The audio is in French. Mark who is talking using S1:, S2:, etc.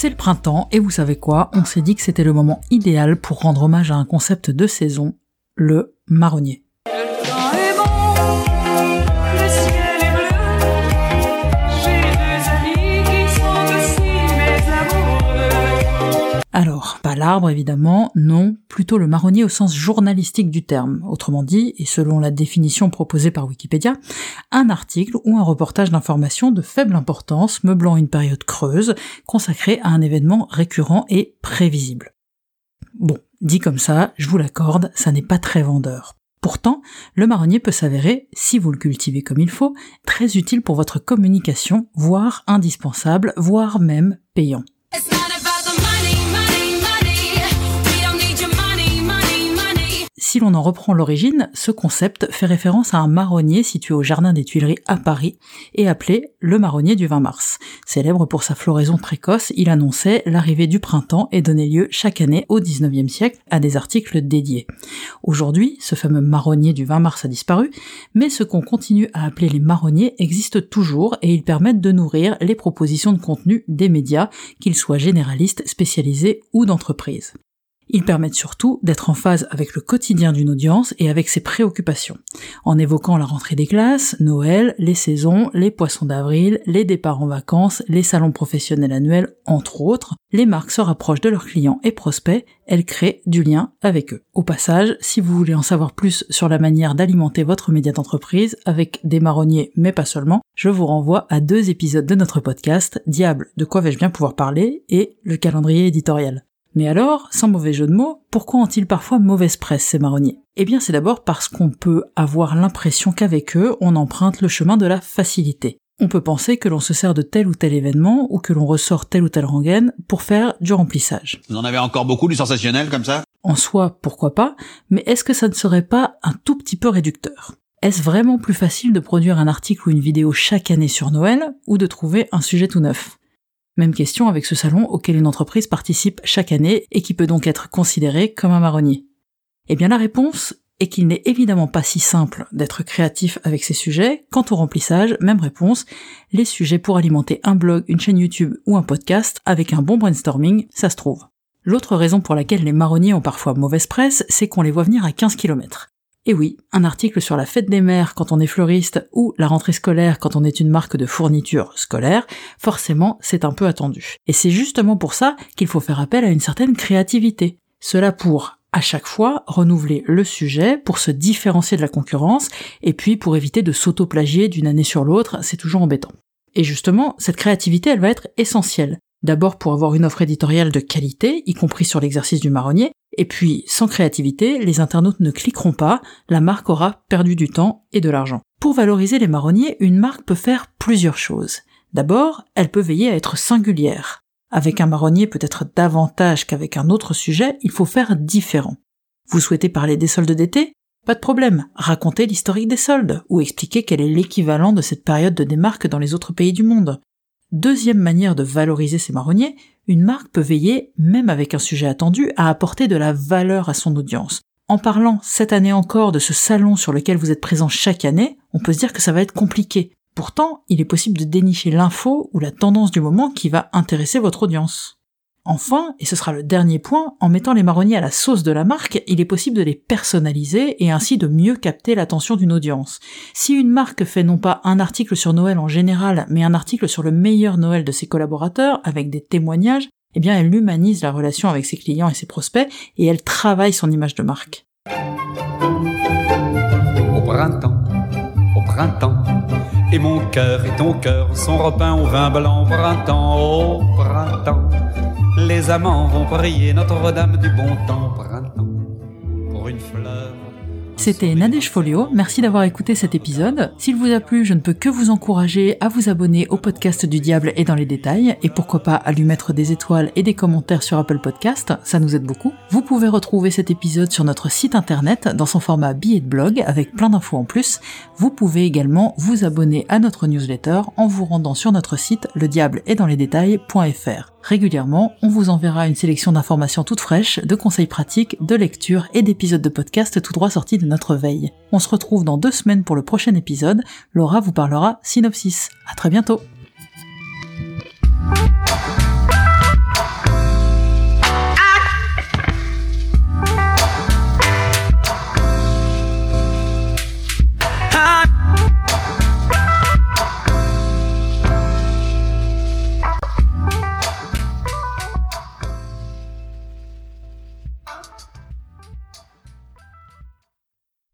S1: C'est le printemps et vous savez quoi, on s'est dit que c'était le moment idéal pour rendre hommage à un concept de saison, le marronnier. L'arbre évidemment, non, plutôt le marronnier au sens journalistique du terme. Autrement dit, et selon la définition proposée par Wikipédia, un article ou un reportage d'information de faible importance meublant une période creuse consacrée à un événement récurrent et prévisible. Bon, dit comme ça, je vous l'accorde, ça n'est pas très vendeur. Pourtant, le marronnier peut s'avérer, si vous le cultivez comme il faut, très utile pour votre communication, voire indispensable, voire même payant. Si l'on en reprend l'origine, ce concept fait référence à un marronnier situé au Jardin des Tuileries à Paris et appelé le marronnier du 20 mars. Célèbre pour sa floraison précoce, il annonçait l'arrivée du printemps et donnait lieu chaque année au 19e siècle à des articles dédiés. Aujourd'hui, ce fameux marronnier du 20 mars a disparu, mais ce qu'on continue à appeler les marronniers existe toujours et ils permettent de nourrir les propositions de contenu des médias, qu'ils soient généralistes, spécialisés ou d'entreprise. Ils permettent surtout d'être en phase avec le quotidien d'une audience et avec ses préoccupations, en évoquant la rentrée des classes, Noël, les saisons, les poissons d'avril, les départs en vacances, les salons professionnels annuels, entre autres. Les marques se rapprochent de leurs clients et prospects, elles créent du lien avec eux. Au passage, si vous voulez en savoir plus sur la manière d'alimenter votre média d'entreprise avec des marronniers, mais pas seulement, je vous renvoie à deux épisodes de notre podcast, Diable, de quoi vais-je bien pouvoir parler, et le calendrier éditorial. Mais alors, sans mauvais jeu de mots, pourquoi ont-ils parfois mauvaise presse ces marronniers? Eh bien c'est d'abord parce qu'on peut avoir l'impression qu'avec eux, on emprunte le chemin de la facilité. On peut penser que l'on se sert de tel ou tel événement ou que l'on ressort telle ou telle rengaine pour faire du remplissage.
S2: Vous en avez encore beaucoup du sensationnel comme ça?
S1: En soi, pourquoi pas, mais est-ce que ça ne serait pas un tout petit peu réducteur? Est-ce vraiment plus facile de produire un article ou une vidéo chaque année sur Noël ou de trouver un sujet tout neuf? Même question avec ce salon auquel une entreprise participe chaque année et qui peut donc être considéré comme un marronnier. Eh bien la réponse est qu'il n'est évidemment pas si simple d'être créatif avec ces sujets. Quant au remplissage, même réponse, les sujets pour alimenter un blog, une chaîne YouTube ou un podcast avec un bon brainstorming, ça se trouve. L'autre raison pour laquelle les marronniers ont parfois mauvaise presse, c'est qu'on les voit venir à 15 km. Et oui, un article sur la fête des mères quand on est fleuriste ou la rentrée scolaire quand on est une marque de fourniture scolaire, forcément c'est un peu attendu. Et c'est justement pour ça qu'il faut faire appel à une certaine créativité. Cela pour, à chaque fois, renouveler le sujet pour se différencier de la concurrence et puis pour éviter de s'auto-plagier d'une année sur l'autre, c'est toujours embêtant. Et justement, cette créativité, elle va être essentielle. D'abord pour avoir une offre éditoriale de qualité, y compris sur l'exercice du marronnier, et puis sans créativité, les internautes ne cliqueront pas, la marque aura perdu du temps et de l'argent. Pour valoriser les marronniers, une marque peut faire plusieurs choses. D'abord, elle peut veiller à être singulière. Avec un marronnier peut-être davantage qu'avec un autre sujet, il faut faire différent. Vous souhaitez parler des soldes d'été? Pas de problème, racontez l'historique des soldes, ou expliquez quel est l'équivalent de cette période de démarque dans les autres pays du monde. Deuxième manière de valoriser ces marronniers, une marque peut veiller, même avec un sujet attendu, à apporter de la valeur à son audience. En parlant cette année encore de ce salon sur lequel vous êtes présent chaque année, on peut se dire que ça va être compliqué. Pourtant, il est possible de dénicher l'info ou la tendance du moment qui va intéresser votre audience. Enfin, et ce sera le dernier point, en mettant les marronniers à la sauce de la marque, il est possible de les personnaliser et ainsi de mieux capter l'attention d'une audience. Si une marque fait non pas un article sur Noël en général, mais un article sur le meilleur Noël de ses collaborateurs, avec des témoignages, eh bien elle humanise la relation avec ses clients et ses prospects, et elle travaille son image de marque.
S3: au printemps, au printemps. Et mon cœur et ton cœur sont repeints au vin blanc, printemps, au printemps. Les amants vont prier Notre-Dame du bon temps, pour une fleur.
S1: C'était Nadège Folio, merci d'avoir écouté cet épisode. S'il vous a plu, je ne peux que vous encourager à vous abonner au podcast du diable et dans les détails, et pourquoi pas à lui mettre des étoiles et des commentaires sur Apple Podcast, ça nous aide beaucoup. Vous pouvez retrouver cet épisode sur notre site internet dans son format billet de blog avec plein d'infos en plus. Vous pouvez également vous abonner à notre newsletter en vous rendant sur notre site le diable est dans les détails.fr. Régulièrement, on vous enverra une sélection d'informations toutes fraîches, de conseils pratiques, de lectures et d'épisodes de podcast tout droit sortis de notre veille. On se retrouve dans deux semaines pour le prochain épisode. Laura vous parlera synopsis. À très bientôt!